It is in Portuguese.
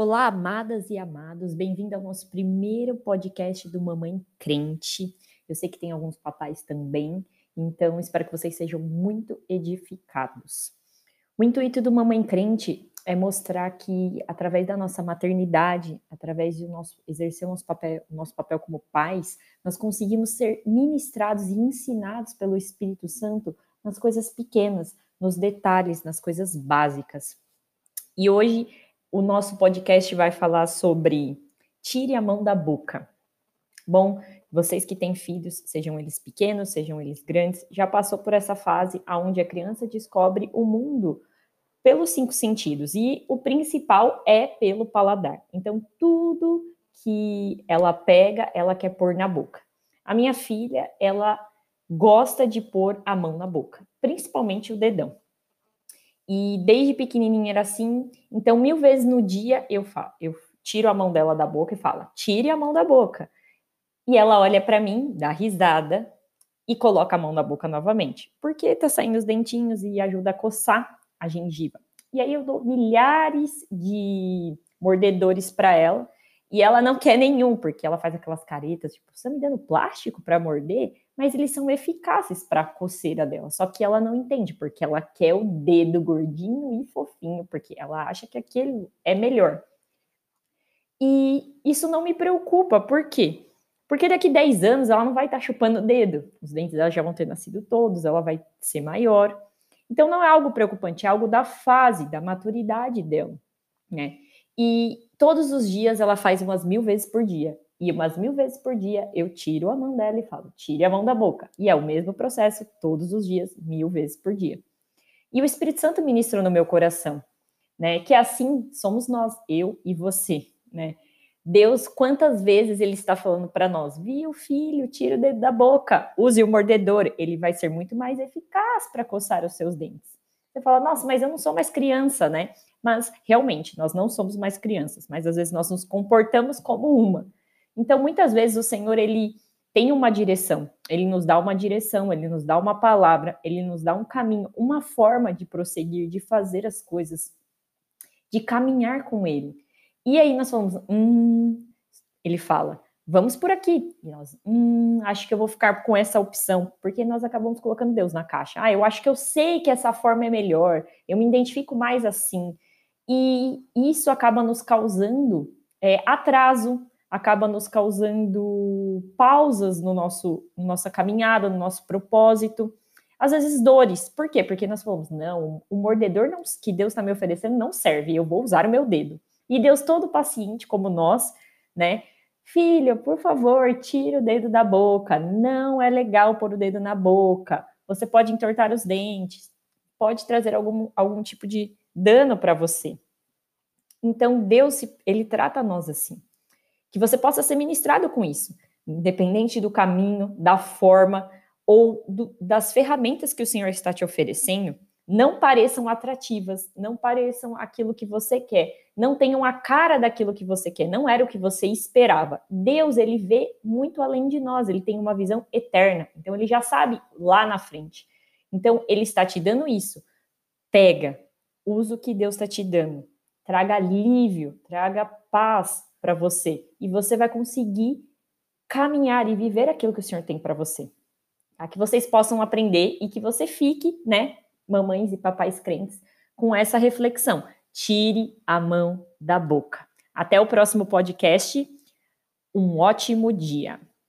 Olá, amadas e amados, bem-vindo ao nosso primeiro podcast do Mamãe Crente. Eu sei que tem alguns papais também, então espero que vocês sejam muito edificados. O intuito do Mamãe Crente é mostrar que, através da nossa maternidade, através do nosso exercer o nosso papel, o nosso papel como pais, nós conseguimos ser ministrados e ensinados pelo Espírito Santo nas coisas pequenas, nos detalhes, nas coisas básicas. E hoje o nosso podcast vai falar sobre tire a mão da boca. Bom, vocês que têm filhos, sejam eles pequenos, sejam eles grandes, já passou por essa fase onde a criança descobre o mundo pelos cinco sentidos e o principal é pelo paladar. Então, tudo que ela pega, ela quer pôr na boca. A minha filha, ela gosta de pôr a mão na boca, principalmente o dedão. E desde pequenininha era assim. Então, mil vezes no dia eu falo, eu tiro a mão dela da boca e falo: tire a mão da boca. E ela olha para mim, dá risada e coloca a mão na boca novamente, porque tá saindo os dentinhos e ajuda a coçar a gengiva. E aí eu dou milhares de mordedores para ela e ela não quer nenhum, porque ela faz aquelas caretas, tipo, você tá me dando plástico para morder? Mas eles são eficazes para a coceira dela. Só que ela não entende, porque ela quer o dedo gordinho e fofinho, porque ela acha que aquele é melhor. E isso não me preocupa, por quê? Porque daqui 10 anos ela não vai estar tá chupando o dedo. Os dentes dela já vão ter nascido todos, ela vai ser maior. Então não é algo preocupante, é algo da fase, da maturidade dela, né? E todos os dias ela faz umas mil vezes por dia. E umas mil vezes por dia eu tiro a mão dela e falo, tire a mão da boca. E é o mesmo processo todos os dias, mil vezes por dia. E o Espírito Santo ministra no meu coração, né? Que assim somos nós, eu e você, né? Deus, quantas vezes ele está falando para nós, viu, filho, tira o dedo da boca, use o mordedor, ele vai ser muito mais eficaz para coçar os seus dentes. Você fala, nossa, mas eu não sou mais criança, né? Mas realmente, nós não somos mais crianças, mas às vezes nós nos comportamos como uma. Então, muitas vezes o Senhor, ele tem uma direção, ele nos dá uma direção, ele nos dá uma palavra, ele nos dá um caminho, uma forma de prosseguir, de fazer as coisas, de caminhar com ele. E aí nós falamos, hum, ele fala, vamos por aqui. E nós, hum, acho que eu vou ficar com essa opção, porque nós acabamos colocando Deus na caixa. Ah, eu acho que eu sei que essa forma é melhor, eu me identifico mais assim. E isso acaba nos causando é, atraso, acaba nos causando pausas no nosso nossa caminhada, no nosso propósito, às vezes dores. Por quê? Porque nós falamos, não, o mordedor não, que Deus está me oferecendo não serve, eu vou usar o meu dedo. E Deus todo paciente como nós, né? Filho, por favor, tire o dedo da boca. Não é legal pôr o dedo na boca. Você pode entortar os dentes, pode trazer algum, algum tipo de dano para você. Então, Deus, ele trata nós assim. Que você possa ser ministrado com isso, independente do caminho, da forma ou do, das ferramentas que o Senhor está te oferecendo, não pareçam atrativas, não pareçam aquilo que você quer, não tenham a cara daquilo que você quer, não era o que você esperava. Deus, ele vê muito além de nós, ele tem uma visão eterna, então ele já sabe lá na frente. Então, ele está te dando isso. Pega, usa o que Deus está te dando traga alívio, traga paz para você e você vai conseguir caminhar e viver aquilo que o Senhor tem para você. Tá? Que vocês possam aprender e que você fique, né, mamães e papais crentes, com essa reflexão. Tire a mão da boca. Até o próximo podcast. Um ótimo dia.